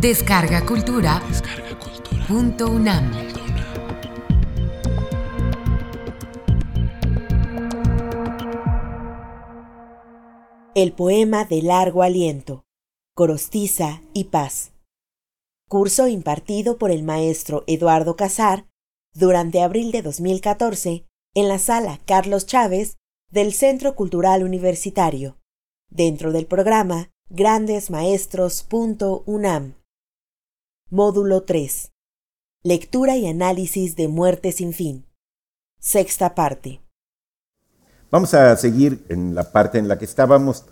Descarga Cultura. Punto UNAM. El poema de largo aliento. Corostiza y paz. Curso impartido por el maestro Eduardo Casar durante abril de 2014 en la sala Carlos Chávez del Centro Cultural Universitario, dentro del programa grandesmaestros.unam. Módulo 3. Lectura y análisis de Muerte sin fin. Sexta parte. Vamos a seguir en la parte en la que estábamos.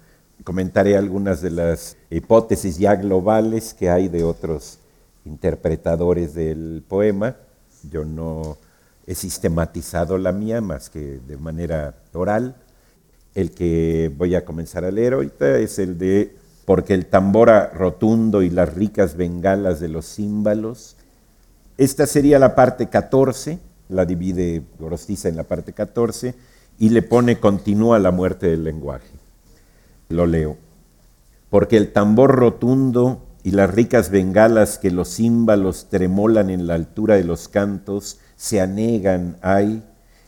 Comentaré algunas de las hipótesis ya globales que hay de otros interpretadores del poema. Yo no he sistematizado la mía más que de manera oral. El que voy a comenzar a leer ahorita es el de porque el tambor rotundo y las ricas bengalas de los címbalos. Esta sería la parte 14, la divide Gorostiza en la parte 14 y le pone continúa la muerte del lenguaje. Lo leo. Porque el tambor rotundo y las ricas bengalas que los címbalos tremolan en la altura de los cantos se anegan, hay,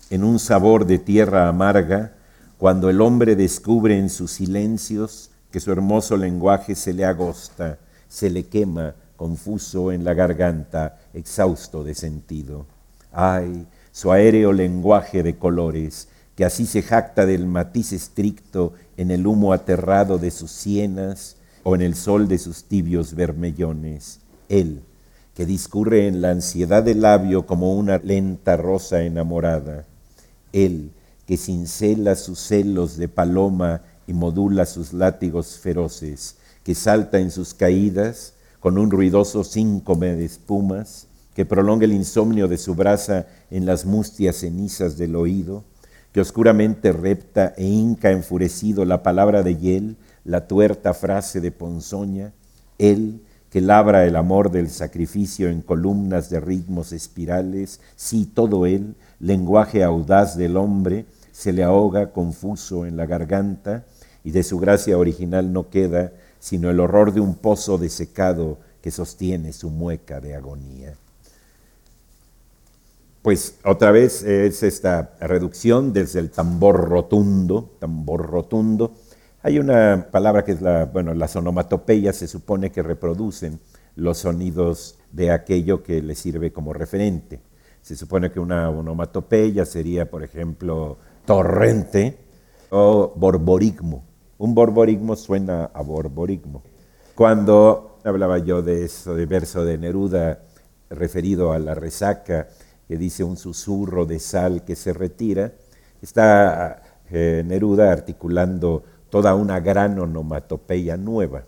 en un sabor de tierra amarga, cuando el hombre descubre en sus silencios que su hermoso lenguaje se le agosta, se le quema, confuso en la garganta, exhausto de sentido. Ay, su aéreo lenguaje de colores, que así se jacta del matiz estricto en el humo aterrado de sus sienas o en el sol de sus tibios vermellones. Él, que discurre en la ansiedad del labio como una lenta rosa enamorada. Él, que cincela sus celos de paloma y modula sus látigos feroces, que salta en sus caídas con un ruidoso síncome de espumas, que prolonga el insomnio de su brasa en las mustias cenizas del oído, que oscuramente repta e hinca enfurecido la palabra de Yel, la tuerta frase de Ponzoña, él que labra el amor del sacrificio en columnas de ritmos espirales, sí, todo él, lenguaje audaz del hombre, se le ahoga confuso en la garganta, y de su gracia original no queda sino el horror de un pozo desecado que sostiene su mueca de agonía. Pues otra vez es esta reducción desde el tambor rotundo, tambor rotundo. Hay una palabra que es la, bueno, las onomatopeyas se supone que reproducen los sonidos de aquello que le sirve como referente. Se supone que una onomatopeya sería, por ejemplo, torrente o borborigmo. Un borborigmo suena a borborigmo. Cuando hablaba yo de eso, de verso de Neruda referido a la resaca, que dice un susurro de sal que se retira, está eh, Neruda articulando toda una gran onomatopeya nueva.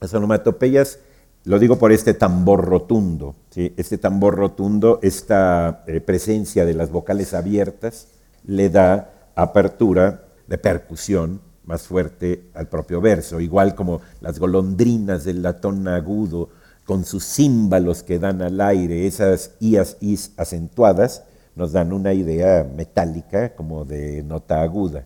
Las onomatopeyas, lo digo por este tambor rotundo, este tambor rotundo, esta eh, presencia de las vocales abiertas, le da apertura de percusión más fuerte al propio verso, igual como las golondrinas del latón agudo con sus címbalos que dan al aire, esas ias is acentuadas, nos dan una idea metálica como de nota aguda.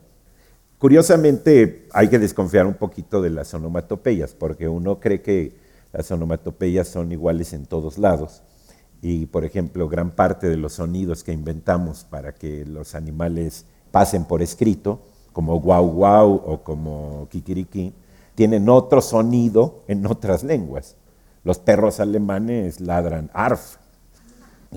Curiosamente, hay que desconfiar un poquito de las onomatopeyas, porque uno cree que las onomatopeyas son iguales en todos lados. Y, por ejemplo, gran parte de los sonidos que inventamos para que los animales pasen por escrito, como guau guau o como kikiriki, tienen otro sonido en otras lenguas. Los perros alemanes ladran arf.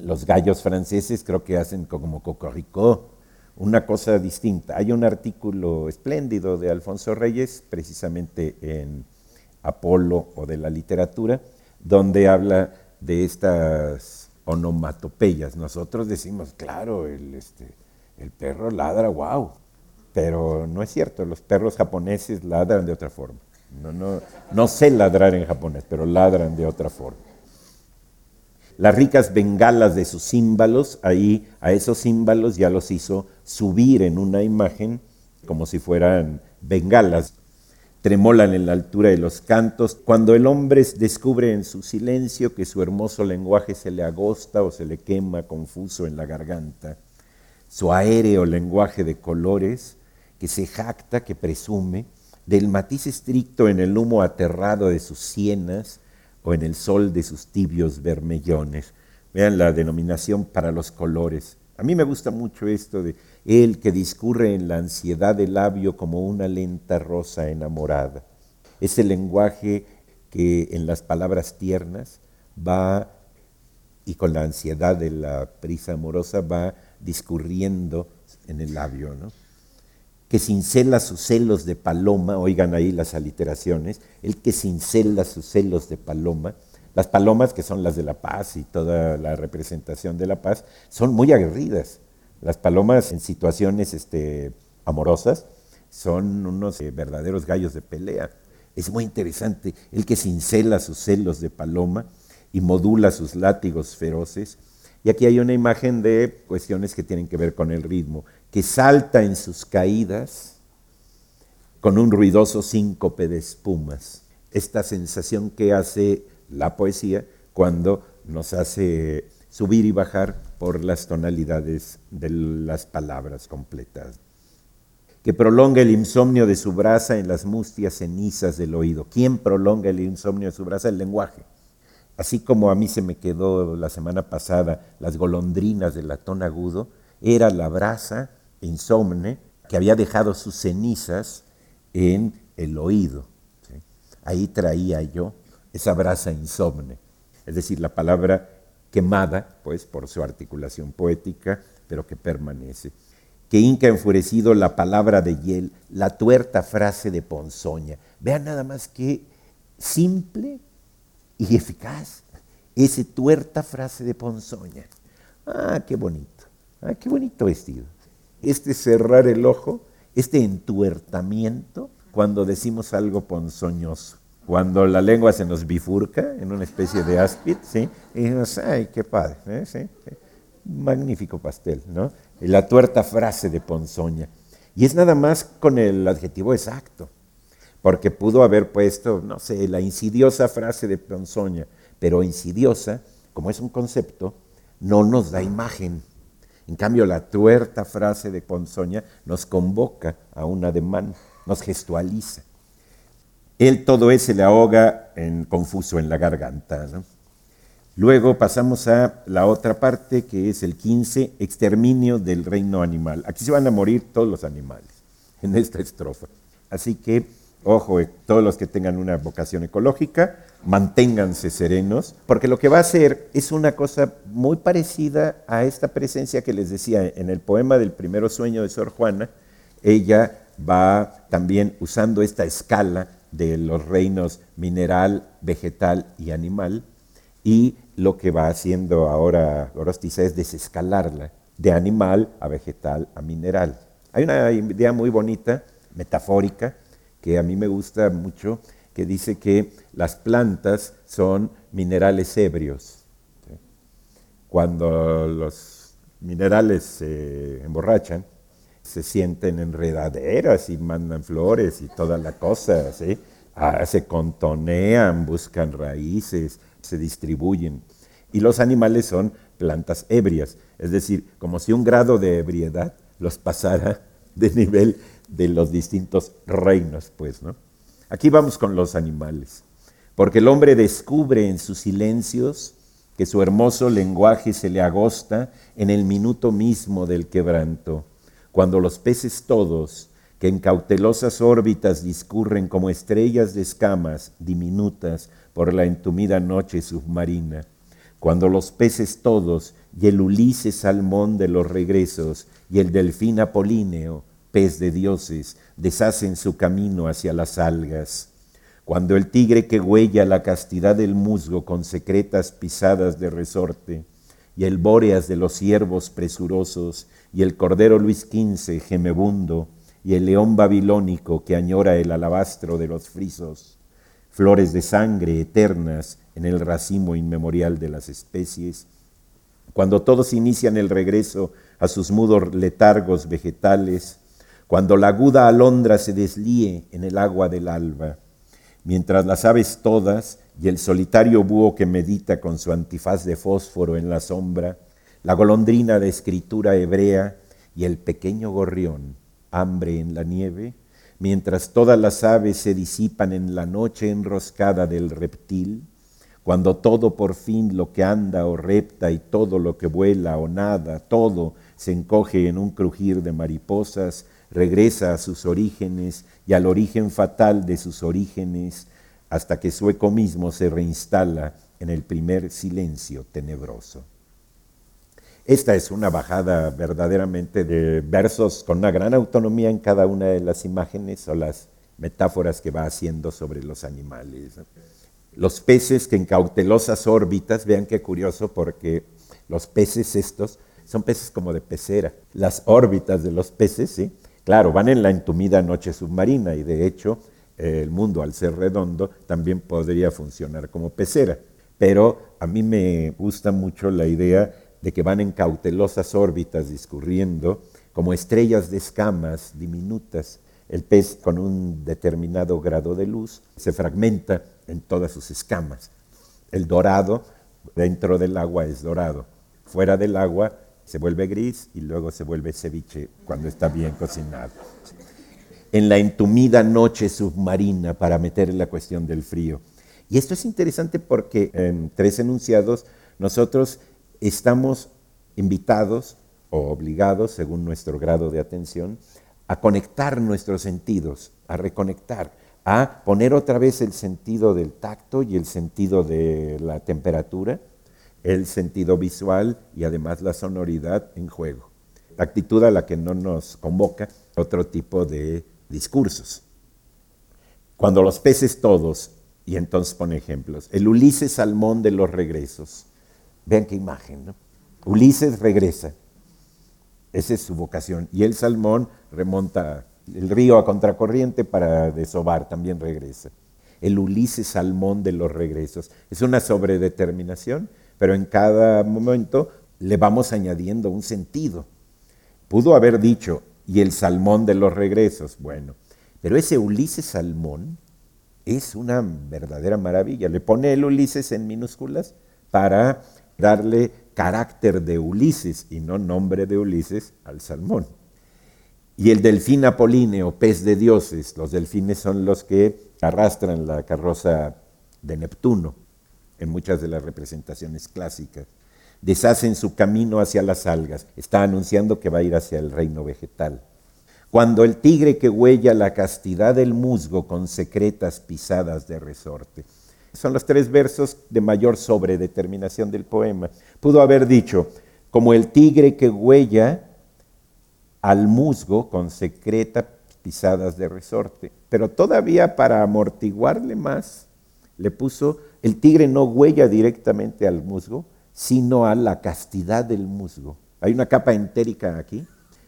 Los gallos franceses creo que hacen como cocoricó, una cosa distinta. Hay un artículo espléndido de Alfonso Reyes, precisamente en Apolo o de la literatura, donde habla de estas onomatopeyas. Nosotros decimos, claro, el, este, el perro ladra, wow, pero no es cierto, los perros japoneses ladran de otra forma. No, no, no sé ladrar en japonés, pero ladran de otra forma. Las ricas bengalas de sus címbalos, ahí a esos címbalos ya los hizo subir en una imagen como si fueran bengalas. Tremolan en la altura de los cantos. Cuando el hombre descubre en su silencio que su hermoso lenguaje se le agosta o se le quema confuso en la garganta, su aéreo lenguaje de colores que se jacta, que presume, del matiz estricto en el humo aterrado de sus sienas o en el sol de sus tibios vermellones. Vean la denominación para los colores. A mí me gusta mucho esto de él que discurre en la ansiedad del labio como una lenta rosa enamorada. Ese lenguaje que en las palabras tiernas va y con la ansiedad de la prisa amorosa va discurriendo en el labio, ¿no? Que cincela sus celos de paloma, oigan ahí las aliteraciones, el que cincela sus celos de paloma, las palomas que son las de la paz y toda la representación de la paz, son muy aguerridas. Las palomas en situaciones este, amorosas son unos eh, verdaderos gallos de pelea. Es muy interesante el que cincela sus celos de paloma y modula sus látigos feroces. Y aquí hay una imagen de cuestiones que tienen que ver con el ritmo que salta en sus caídas con un ruidoso síncope de espumas. Esta sensación que hace la poesía cuando nos hace subir y bajar por las tonalidades de las palabras completas. Que prolonga el insomnio de su brasa en las mustias cenizas del oído. ¿Quién prolonga el insomnio de su brasa? El lenguaje. Así como a mí se me quedó la semana pasada las golondrinas del latón agudo, era la brasa insomne que había dejado sus cenizas en el oído. Ahí traía yo esa brasa insomne, es decir, la palabra quemada, pues por su articulación poética, pero que permanece. Que inca enfurecido la palabra de Yel, la tuerta frase de Ponzoña. Vean nada más que simple y eficaz ese tuerta frase de Ponzoña. Ah, qué bonito, ah, qué bonito vestido este cerrar el ojo, este entuertamiento cuando decimos algo ponzoñoso. Cuando la lengua se nos bifurca en una especie de áspid, ¿sí? Y ay, qué padre, ¿eh? ¿Sí? magnífico pastel, ¿no? La tuerta frase de ponzoña. Y es nada más con el adjetivo exacto, porque pudo haber puesto, no sé, la insidiosa frase de ponzoña, pero insidiosa, como es un concepto, no nos da imagen. En cambio, la tuerta frase de Ponzoña nos convoca a un ademán, nos gestualiza. Él todo ese le ahoga en, confuso en la garganta. Luego pasamos a la otra parte que es el 15, exterminio del reino animal. Aquí se van a morir todos los animales en esta estrofa. Así que ojo, eh, todos los que tengan una vocación ecológica, manténganse serenos, porque lo que va a hacer es una cosa muy parecida a esta presencia que les decía en el poema del primero sueño de Sor Juana. Ella va también usando esta escala de los reinos mineral, vegetal y animal, y lo que va haciendo ahora Gorostiza es desescalarla de animal a vegetal a mineral. Hay una idea muy bonita, metafórica, que a mí me gusta mucho, que dice que las plantas son minerales ebrios. Cuando los minerales se emborrachan, se sienten enredaderas y mandan flores y toda la cosa, ah, se contonean, buscan raíces, se distribuyen. Y los animales son plantas ebrias, es decir, como si un grado de ebriedad los pasara de nivel de los distintos reinos, pues, ¿no? Aquí vamos con los animales, porque el hombre descubre en sus silencios que su hermoso lenguaje se le agosta en el minuto mismo del quebranto, cuando los peces todos, que en cautelosas órbitas discurren como estrellas de escamas diminutas por la entumida noche submarina, cuando los peces todos, y el Ulises salmón de los regresos, y el delfín apolíneo, pez de dioses, deshacen su camino hacia las algas. Cuando el tigre que huella la castidad del musgo con secretas pisadas de resorte, y el bóreas de los ciervos presurosos, y el cordero Luis XV gemebundo, y el león babilónico que añora el alabastro de los frisos, flores de sangre eternas en el racimo inmemorial de las especies, cuando todos inician el regreso a sus mudos letargos vegetales, cuando la aguda alondra se deslíe en el agua del alba, mientras las aves todas y el solitario búho que medita con su antifaz de fósforo en la sombra, la golondrina de escritura hebrea y el pequeño gorrión, hambre en la nieve, mientras todas las aves se disipan en la noche enroscada del reptil, cuando todo por fin lo que anda o repta y todo lo que vuela o nada, todo se encoge en un crujir de mariposas, regresa a sus orígenes y al origen fatal de sus orígenes, hasta que su eco mismo se reinstala en el primer silencio tenebroso. Esta es una bajada verdaderamente de versos con una gran autonomía en cada una de las imágenes o las metáforas que va haciendo sobre los animales. Los peces que en cautelosas órbitas, vean qué curioso porque los peces estos son peces como de pecera. Las órbitas de los peces, ¿sí? Claro, van en la entumida noche submarina y de hecho el mundo al ser redondo también podría funcionar como pecera. Pero a mí me gusta mucho la idea de que van en cautelosas órbitas discurriendo como estrellas de escamas diminutas. El pez con un determinado grado de luz se fragmenta en todas sus escamas. El dorado dentro del agua es dorado. Fuera del agua se vuelve gris y luego se vuelve ceviche cuando está bien cocinado. En la entumida noche submarina para meter la cuestión del frío. Y esto es interesante porque en tres enunciados nosotros estamos invitados o obligados, según nuestro grado de atención, a conectar nuestros sentidos, a reconectar, a poner otra vez el sentido del tacto y el sentido de la temperatura, el sentido visual y además la sonoridad en juego. Actitud a la que no nos convoca otro tipo de discursos. Cuando los peces todos, y entonces pone ejemplos, el Ulises Salmón de los regresos, vean qué imagen, ¿no? Ulises regresa, esa es su vocación, y el salmón remonta el río a contracorriente para desovar, también regresa. El Ulises Salmón de los regresos. Es una sobredeterminación, pero en cada momento le vamos añadiendo un sentido. Pudo haber dicho, y el salmón de los regresos, bueno, pero ese Ulises Salmón es una verdadera maravilla. Le pone el Ulises en minúsculas para darle carácter de Ulises y no nombre de Ulises al salmón. Y el delfín apolíneo, pez de dioses, los delfines son los que arrastran la carroza de Neptuno en muchas de las representaciones clásicas. Deshacen su camino hacia las algas, está anunciando que va a ir hacia el reino vegetal. Cuando el tigre que huella la castidad del musgo con secretas pisadas de resorte. Son los tres versos de mayor sobredeterminación del poema. Pudo haber dicho, como el tigre que huella al musgo con secreta pisadas de resorte. Pero todavía para amortiguarle más, le puso, el tigre no huella directamente al musgo, sino a la castidad del musgo. Hay una capa entérica aquí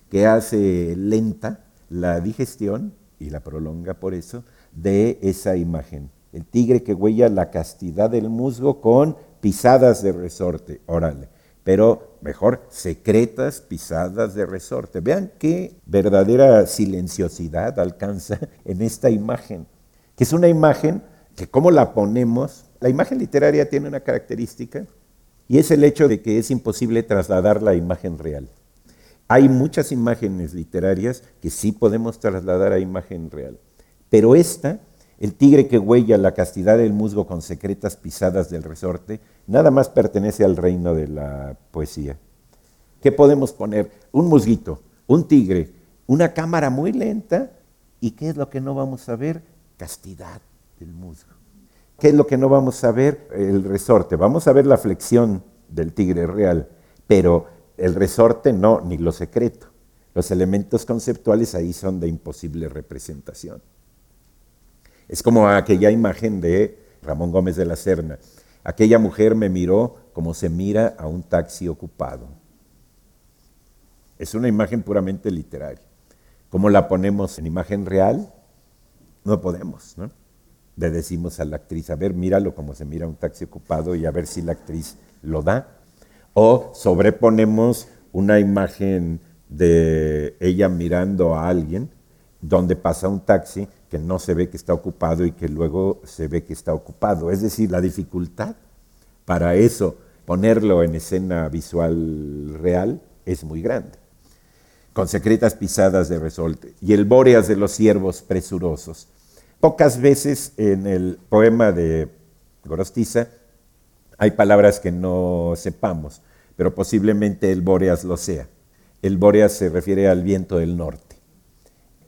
que hace lenta la digestión y la prolonga por eso de esa imagen. El tigre que huella la castidad del musgo con pisadas de resorte. Órale pero mejor secretas pisadas de resorte. Vean qué verdadera silenciosidad alcanza en esta imagen, que es una imagen que cómo la ponemos, la imagen literaria tiene una característica y es el hecho de que es imposible trasladar la imagen real. Hay muchas imágenes literarias que sí podemos trasladar a imagen real, pero esta el tigre que huella la castidad del musgo con secretas pisadas del resorte, nada más pertenece al reino de la poesía. ¿Qué podemos poner? Un musguito, un tigre, una cámara muy lenta, ¿y qué es lo que no vamos a ver? Castidad del musgo. ¿Qué es lo que no vamos a ver? El resorte. Vamos a ver la flexión del tigre real, pero el resorte no, ni lo secreto. Los elementos conceptuales ahí son de imposible representación. Es como aquella imagen de Ramón Gómez de la Serna. Aquella mujer me miró como se mira a un taxi ocupado. Es una imagen puramente literaria. ¿Cómo la ponemos en imagen real? No podemos, ¿no? Le decimos a la actriz, a ver, míralo como se mira un taxi ocupado y a ver si la actriz lo da. O sobreponemos una imagen de ella mirando a alguien donde pasa un taxi que no se ve que está ocupado y que luego se ve que está ocupado. Es decir, la dificultad para eso, ponerlo en escena visual real, es muy grande. Con secretas pisadas de resorte y el bóreas de los ciervos presurosos. Pocas veces en el poema de Gorostiza Hay palabras que no sepamos, pero posiblemente el Bóreas lo sea. El Bóreas se refiere al viento del norte.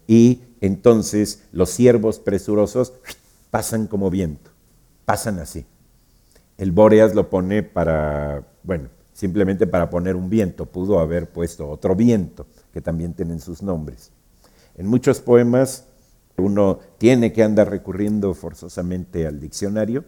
Y entonces los ciervos presurosos pasan como viento, pasan así. El Bóreas lo pone para, bueno, simplemente para poner un viento, pudo haber puesto otro viento, que también tienen sus nombres. En muchos poemas uno tiene que andar recurriendo forzosamente al diccionario.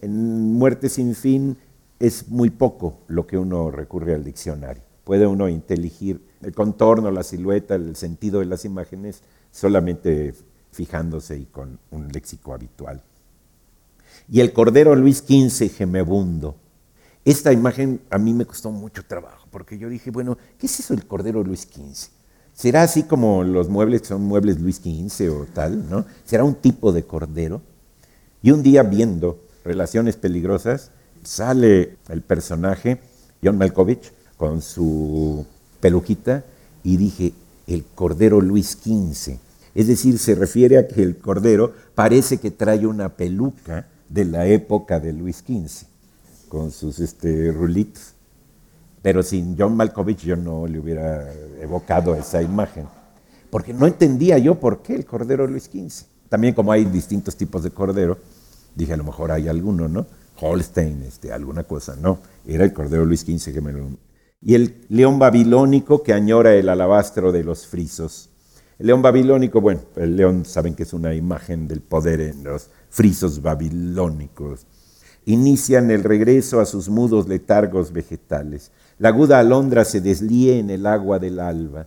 En Muerte sin fin es muy poco lo que uno recurre al diccionario. Puede uno inteligir el contorno, la silueta, el sentido de las imágenes solamente fijándose y con un léxico habitual. Y el Cordero Luis XV gemebundo. Esta imagen a mí me costó mucho trabajo, porque yo dije, bueno, ¿qué es eso del Cordero Luis XV? ¿Será así como los muebles son muebles Luis XV o tal? ¿no? ¿Será un tipo de cordero? Y un día viendo Relaciones Peligrosas, sale el personaje, John Malkovich, con su peluquita, y dije, el cordero Luis XV. Es decir, se refiere a que el cordero parece que trae una peluca de la época de Luis XV, con sus este, rulitos. Pero sin John Malkovich yo no le hubiera evocado esa imagen, porque no entendía yo por qué el cordero Luis XV. También como hay distintos tipos de cordero, dije a lo mejor hay alguno, ¿no? Holstein, este, alguna cosa, no, era el cordero Luis XV que me lo... Y el león babilónico que añora el alabastro de los frisos. El león babilónico, bueno, el león saben que es una imagen del poder en los frisos babilónicos. Inician el regreso a sus mudos letargos vegetales. La aguda alondra se deslíe en el agua del alba.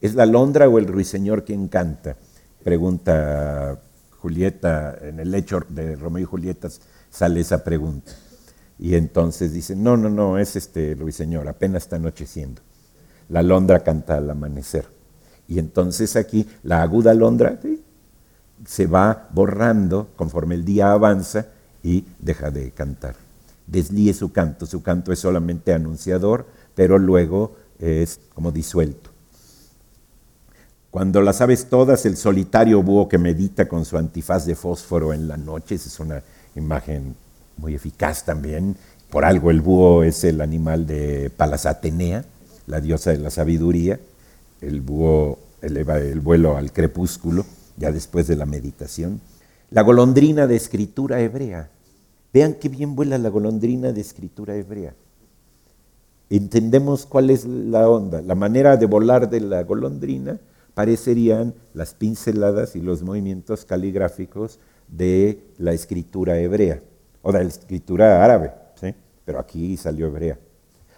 ¿Es la alondra o el ruiseñor quien canta? Pregunta Julieta, en el lecho de Romeo y Julieta sale esa pregunta. Y entonces dice, no, no, no, es este ruiseñor, apenas está anocheciendo. La alondra canta al amanecer. Y entonces aquí la aguda alondra se va borrando conforme el día avanza y deja de cantar. Deslíe su canto, su canto es solamente anunciador, pero luego es como disuelto. Cuando las sabes todas, el solitario búho que medita con su antifaz de fósforo en la noche, esa es una imagen muy eficaz también. Por algo el búho es el animal de Palas Atenea, la diosa de la sabiduría, el búho eleva el vuelo al crepúsculo, ya después de la meditación. La golondrina de escritura hebrea. Vean qué bien vuela la golondrina de escritura hebrea. Entendemos cuál es la onda. La manera de volar de la golondrina parecerían las pinceladas y los movimientos caligráficos de la escritura hebrea o de la escritura árabe, ¿sí? pero aquí salió hebrea.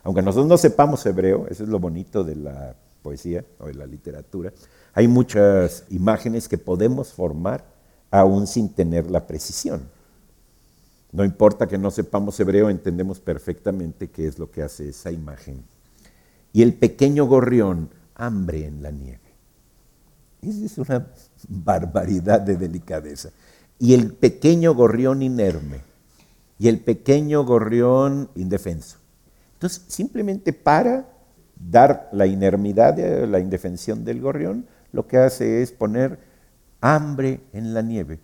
Aunque nosotros no sepamos hebreo, eso es lo bonito de la poesía o de la literatura, hay muchas imágenes que podemos formar aún sin tener la precisión. No importa que no sepamos hebreo, entendemos perfectamente qué es lo que hace esa imagen. Y el pequeño gorrión, hambre en la nieve. Esa es una barbaridad de delicadeza. Y el pequeño gorrión inerme. Y el pequeño gorrión indefenso. Entonces, simplemente para dar la inermidad, la indefensión del gorrión, lo que hace es poner hambre en la nieve.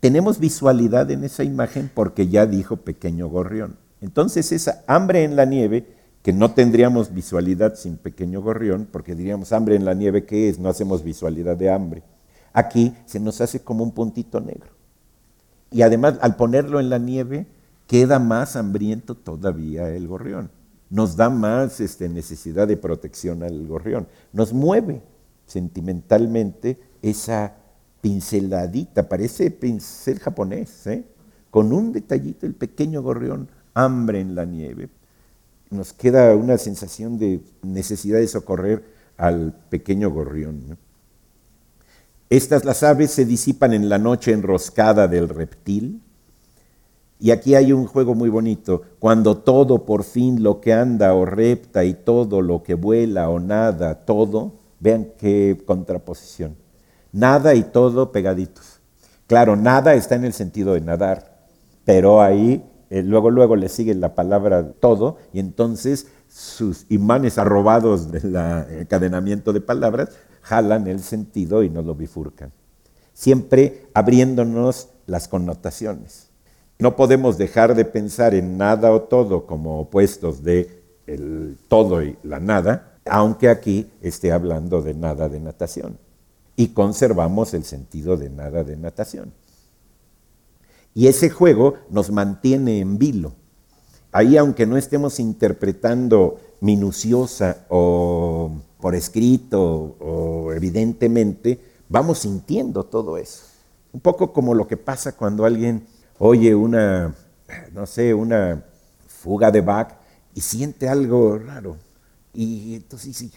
Tenemos visualidad en esa imagen porque ya dijo pequeño gorrión. Entonces esa hambre en la nieve, que no tendríamos visualidad sin pequeño gorrión, porque diríamos hambre en la nieve, ¿qué es? No hacemos visualidad de hambre. Aquí se nos hace como un puntito negro. Y además, al ponerlo en la nieve, queda más hambriento todavía el gorrión nos da más este, necesidad de protección al gorrión, nos mueve sentimentalmente esa pinceladita, parece pincel japonés, ¿eh? con un detallito, el pequeño gorrión, hambre en la nieve. Nos queda una sensación de necesidad de socorrer al pequeño gorrión. Estas las aves se disipan en la noche enroscada del reptil, y aquí hay un juego muy bonito. Cuando todo por fin lo que anda o repta y todo lo que vuela o nada, todo, vean qué contraposición. Nada y todo pegaditos. Claro, nada está en el sentido de nadar, pero ahí eh, luego, luego le sigue la palabra todo y entonces sus imanes arrobados del encadenamiento de palabras jalan el sentido y nos lo bifurcan. Siempre abriéndonos las connotaciones No podemos dejar de pensar en nada o todo como opuestos de el todo y la nada, aunque aquí esté hablando de nada de natación. Y conservamos el sentido de nada de natación. Y ese juego nos mantiene en vilo. Ahí, aunque no estemos interpretando minuciosa o por escrito o evidentemente, vamos sintiendo todo eso. Un poco como lo que pasa cuando alguien oye una, no sé, una fuga de Bach y siente algo raro. Y entonces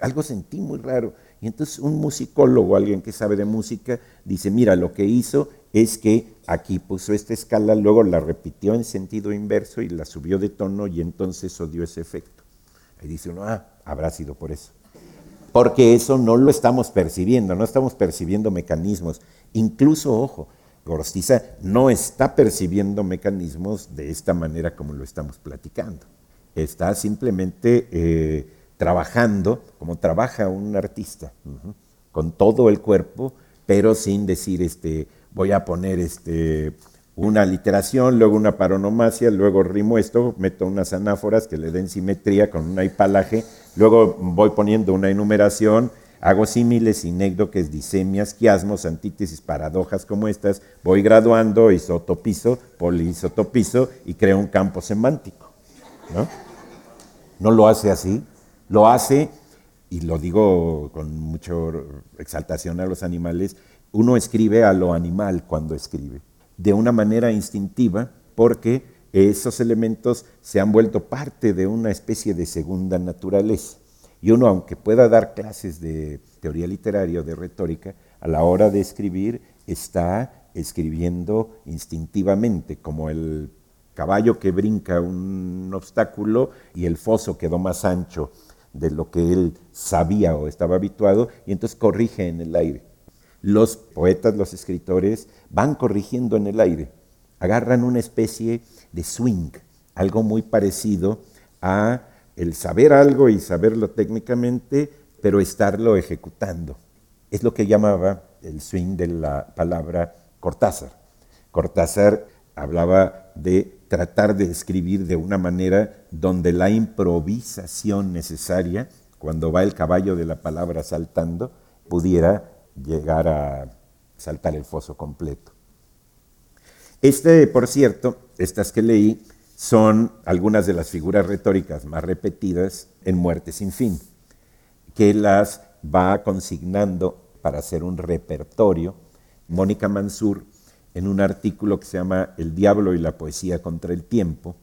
algo sentí muy raro. Y entonces un musicólogo, alguien que sabe de música, dice, mira, lo que hizo es que aquí puso esta escala, luego la repitió en sentido inverso y la subió de tono y entonces eso dio ese efecto. Y dice uno, ah, habrá sido por eso. Porque eso no lo estamos percibiendo, no estamos percibiendo mecanismos. Incluso, ojo, Gorostiza no está percibiendo mecanismos de esta manera como lo estamos platicando. Está simplemente eh, trabajando como trabaja un artista, con todo el cuerpo, pero sin decir, este, voy a poner este, una literación, luego una paronomasia, luego rimo esto, meto unas anáforas que le den simetría con un hipalaje, luego voy poniendo una enumeración, hago símiles, sinécdoques, disemias, quiasmos, antítesis, paradojas como estas, voy graduando, isotopizo, poliisotopizo y creo un campo semántico. ¿no? no lo hace así, lo hace, y lo digo con mucha exaltación a los animales, uno escribe a lo animal cuando escribe de una manera instintiva porque esos elementos se han vuelto parte de una especie de segunda naturaleza. Y uno, aunque pueda dar clases de teoría literaria o de retórica, a la hora de escribir está escribiendo instintivamente, como el caballo que brinca un obstáculo y el foso quedó más ancho de lo que él sabía o estaba habituado, y entonces corrige en el aire los poetas, los escritores van corrigiendo en el aire, agarran una especie de swing, algo muy parecido a el saber algo y saberlo técnicamente, pero estarlo ejecutando. Es lo que llamaba el swing de la palabra Cortázar. Cortázar hablaba de tratar de escribir de una manera donde la improvisación necesaria, cuando va el caballo de la palabra saltando, pudiera llegar a saltar el foso completo. Este, por cierto, estas que leí son algunas de las figuras retóricas más repetidas en Muerte sin fin, que las va consignando para hacer un repertorio Mónica Mansur en un artículo que se llama El diablo y la poesía contra el tiempo,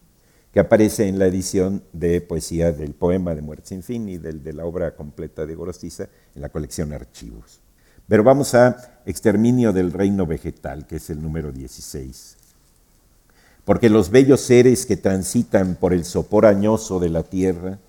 que aparece en la edición de poesía del poema de Muerte sin fin y del, de la obra completa de Gorostiza en la colección Archivos. Pero vamos a exterminio del reino vegetal, que es el número 16. Porque los bellos seres que transitan por el sopor añoso de la tierra,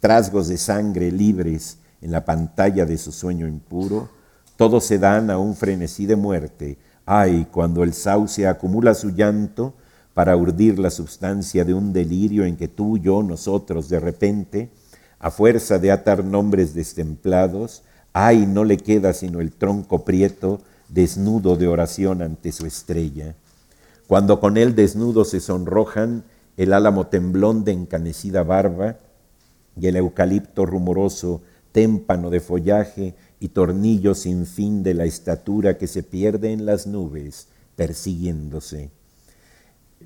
trasgos de sangre libres en la pantalla de su sueño impuro, todos se dan a un frenesí de muerte. Ay, cuando el sauce acumula su llanto para urdir la substancia de un delirio en que tú, yo, nosotros, de repente, a fuerza de atar nombres destemplados, Ay, no le queda sino el tronco prieto, desnudo de oración ante su estrella. Cuando con él desnudo se sonrojan el álamo temblón de encanecida barba y el eucalipto rumoroso, témpano de follaje y tornillo sin fin de la estatura que se pierde en las nubes, persiguiéndose.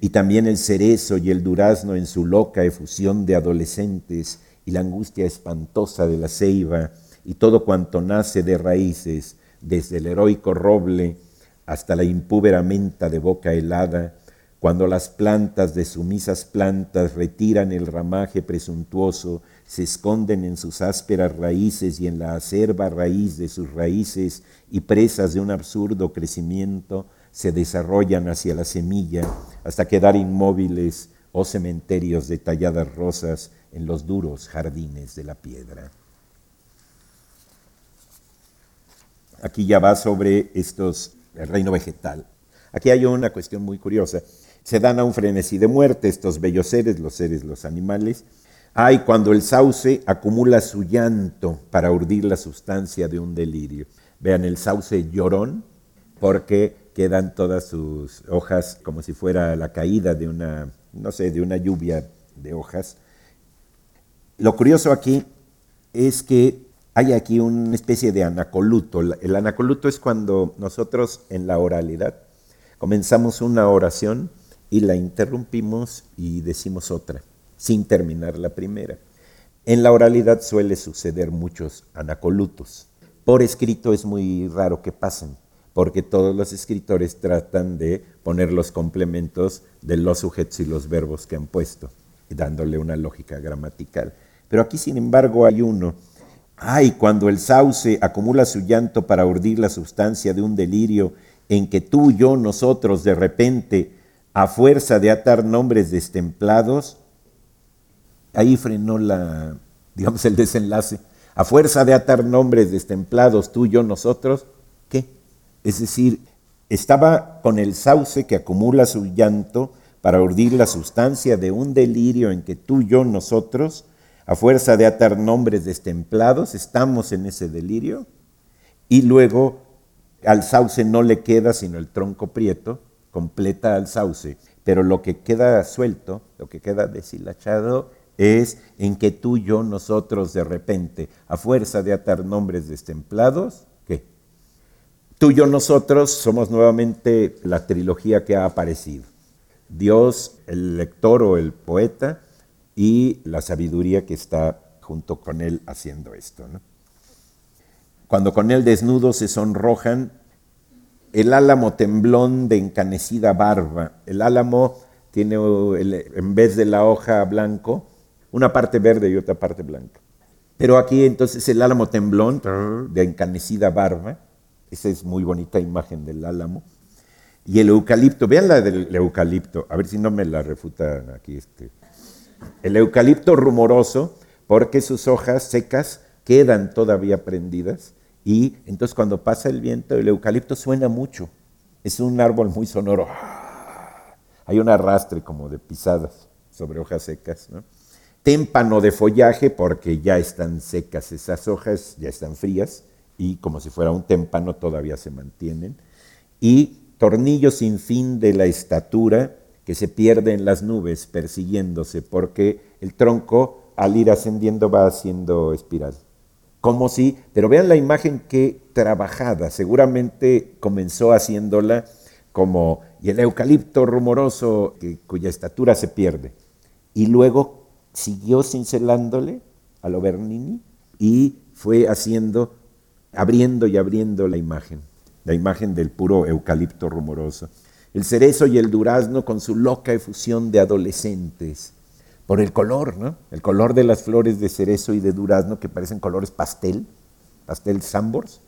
Y también el cerezo y el durazno en su loca efusión de adolescentes y la angustia espantosa de la ceiba, y todo cuanto nace de raíces, desde el heroico roble hasta la impúbera menta de boca helada, cuando las plantas de sumisas plantas retiran el ramaje presuntuoso, se esconden en sus ásperas raíces y en la acerba raíz de sus raíces y presas de un absurdo crecimiento, se desarrollan hacia la semilla hasta quedar inmóviles o oh cementerios de talladas rosas en los duros jardines de la piedra. Aquí ya va sobre estos, el reino vegetal. Aquí hay una cuestión muy curiosa. Se dan a un frenesí de muerte estos bellos seres, los seres, los animales. Hay cuando el sauce acumula su llanto para urdir la sustancia de un delirio. Vean el sauce llorón, porque quedan todas sus hojas como si fuera la caída de una, no sé, de una lluvia de hojas. Lo curioso aquí es que hay aquí una especie de anacoluto. El anacoluto es cuando nosotros en la oralidad comenzamos una oración y la interrumpimos y decimos otra, sin terminar la primera. En la oralidad suele suceder muchos anacolutos. Por escrito es muy raro que pasen, porque todos los escritores tratan de poner los complementos de los sujetos y los verbos que han puesto, dándole una lógica gramatical. Pero aquí, sin embargo, hay uno. Ay, cuando el sauce acumula su llanto para urdir la sustancia de un delirio en que tú, yo, nosotros, de repente, a fuerza de atar nombres destemplados, ahí frenó la, digamos, el desenlace. A fuerza de atar nombres destemplados, tú, yo, nosotros, ¿qué? Es decir, estaba con el sauce que acumula su llanto para urdir la sustancia de un delirio en que tú, yo, nosotros, a fuerza de atar nombres destemplados, estamos en ese delirio, y luego al sauce no le queda sino el tronco prieto, completa al sauce, pero lo que queda suelto, lo que queda deshilachado, es en que tú, yo, nosotros de repente, a fuerza de atar nombres destemplados, ¿qué? Tú, yo, nosotros somos nuevamente la trilogía que ha aparecido. Dios, el lector o el poeta y la sabiduría que está junto con él haciendo esto. Cuando con él desnudos se sonrojan, el álamo temblón de encanecida barba. El álamo tiene en vez de la hoja blanco, una parte verde y otra parte blanca. Pero aquí entonces el álamo temblón de encanecida barba, esa es muy bonita imagen del álamo. Y el eucalipto, vean la del eucalipto, a ver si no me la refutan aquí. Este. El eucalipto rumoroso, porque sus hojas secas quedan todavía prendidas y entonces cuando pasa el viento, el eucalipto suena mucho. Es un árbol muy sonoro. Hay un arrastre como de pisadas sobre hojas secas. ¿no? témpano de follaje porque ya están secas esas hojas, ya están frías y como si fuera un témpano todavía se mantienen. Y tornillo sin fin de la estatura que se pierde en las nubes persiguiéndose porque el tronco al ir ascendiendo va haciendo espiral. Como si, pero vean la imagen que trabajada, seguramente comenzó haciéndola como, y el eucalipto rumoroso cuya estatura se pierde. Y luego siguió cincelándole a lo Bernini y fue haciendo, abriendo y abriendo la imagen, la imagen del puro eucalipto rumoroso. El cerezo y el durazno con su loca efusión de adolescentes, por el color, ¿no? El color de las flores de cerezo y de durazno que parecen colores pastel, pastel sambors,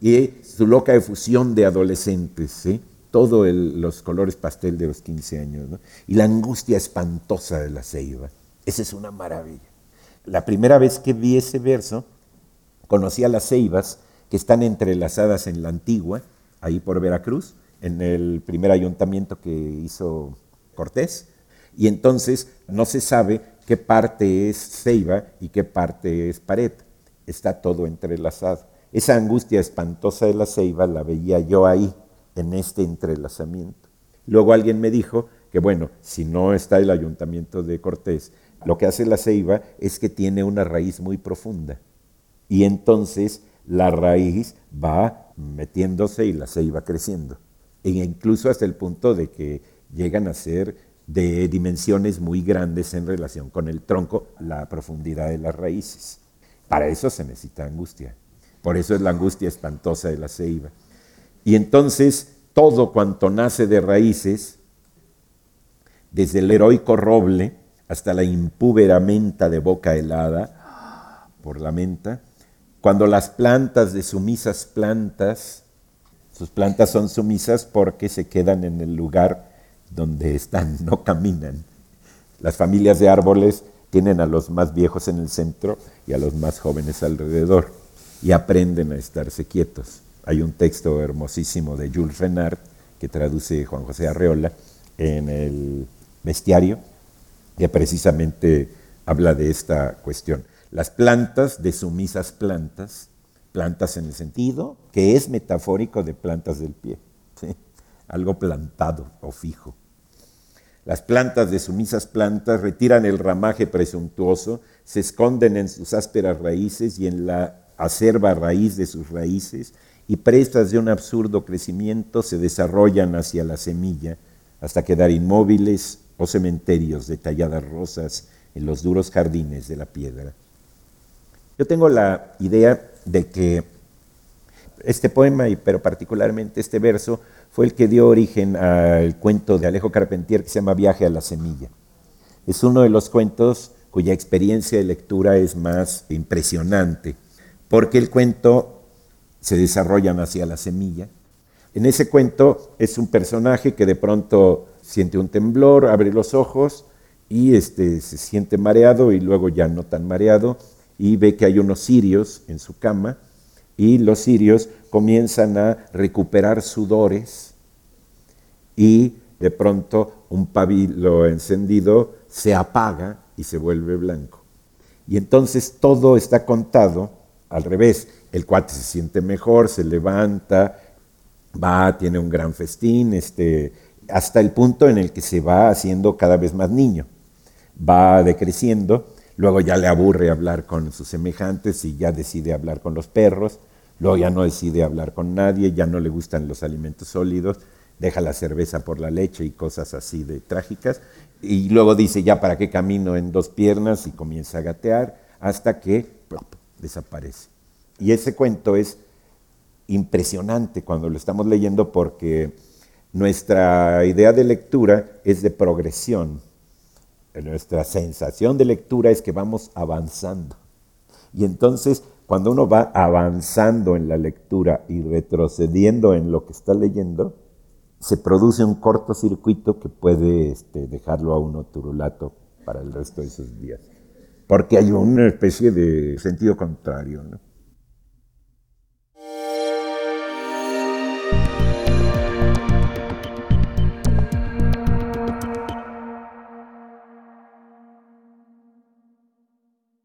y su loca efusión de adolescentes, ¿sí? Todos los colores pastel de los 15 años, ¿no? Y la angustia espantosa de la ceiba. Esa es una maravilla. La primera vez que vi ese verso, conocí a las ceibas que están entrelazadas en la antigua, ahí por Veracruz, en el primer ayuntamiento que hizo Cortés, y entonces no se sabe qué parte es ceiba y qué parte es pared. Está todo entrelazado. Esa angustia espantosa de la ceiba la veía yo ahí, en este entrelazamiento. Luego alguien me dijo que, bueno, si no está el ayuntamiento de Cortés, lo que hace la ceiba es que tiene una raíz muy profunda. Y entonces la raíz va metiéndose y la ceiba creciendo. E incluso hasta el punto de que llegan a ser de dimensiones muy grandes en relación con el tronco, la profundidad de las raíces. Para eso se necesita angustia. Por eso es la angustia espantosa de la ceiba. Y entonces todo cuanto nace de raíces, desde el heroico roble, hasta la impúbera menta de boca helada por la menta, cuando las plantas de sumisas plantas, sus plantas son sumisas porque se quedan en el lugar donde están, no caminan. Las familias de árboles tienen a los más viejos en el centro y a los más jóvenes alrededor y aprenden a estarse quietos. Hay un texto hermosísimo de Jules Renard que traduce Juan José Arreola en el bestiario que precisamente habla de esta cuestión. Las plantas de sumisas plantas, plantas en el sentido que es metafórico de plantas del pie. algo plantado o fijo. Las plantas de sumisas plantas retiran el ramaje presuntuoso, se esconden en sus ásperas raíces y en la acerba raíz de sus raíces, y prestas de un absurdo crecimiento se desarrollan hacia la semilla hasta quedar inmóviles o cementerios de talladas rosas en los duros jardines de la piedra. Yo tengo la idea de que este poema, pero particularmente este verso, fue el que dio origen al cuento de Alejo Carpentier que se llama Viaje a la Semilla. Es uno de los cuentos cuya experiencia de lectura es más impresionante, porque el cuento se desarrolla hacia la semilla. En ese cuento es un personaje que de pronto siente un temblor, abre los ojos y este, se siente mareado y luego ya no tan mareado y ve que hay unos cirios en su cama y los cirios comienzan a recuperar sudores y de pronto un pabilo encendido se apaga y se vuelve blanco. Y entonces todo está contado al revés. El cuate se siente mejor, se levanta, va, tiene un gran festín, este, hasta el punto en el que se va haciendo cada vez más niño. Va decreciendo, luego ya le aburre hablar con sus semejantes y ya decide hablar con los perros, luego ya no decide hablar con nadie, ya no le gustan los alimentos sólidos, deja la cerveza por la leche y cosas así de trágicas, y luego dice ya para qué camino en dos piernas y comienza a gatear hasta que desaparece. Y ese cuento es impresionante cuando lo estamos leyendo porque nuestra idea de lectura es de progresión. Nuestra sensación de lectura es que vamos avanzando. Y entonces, cuando uno va avanzando en la lectura y retrocediendo en lo que está leyendo, se produce un cortocircuito que puede este, dejarlo a uno turulato para el resto de sus días. Porque hay una especie de sentido contrario. ¿no?